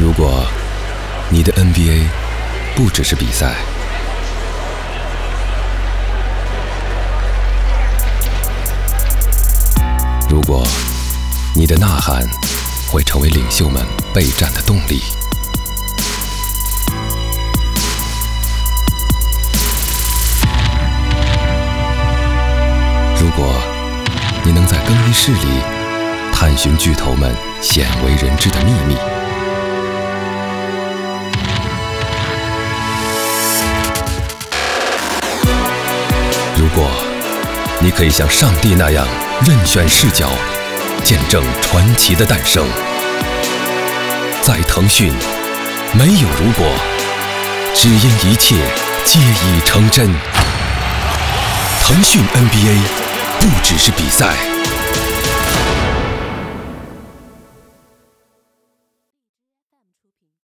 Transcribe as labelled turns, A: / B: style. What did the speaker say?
A: 如果你的 NBA 不只是比赛，如果你的呐喊会成为领袖们备战的动力，如果你能在更衣室里探寻巨头们鲜为人知的秘密，果你可以像上帝那样任选视角，见证传奇的诞生，在腾讯没有如果，只因一切皆已成真。腾讯 NBA 不只是比赛。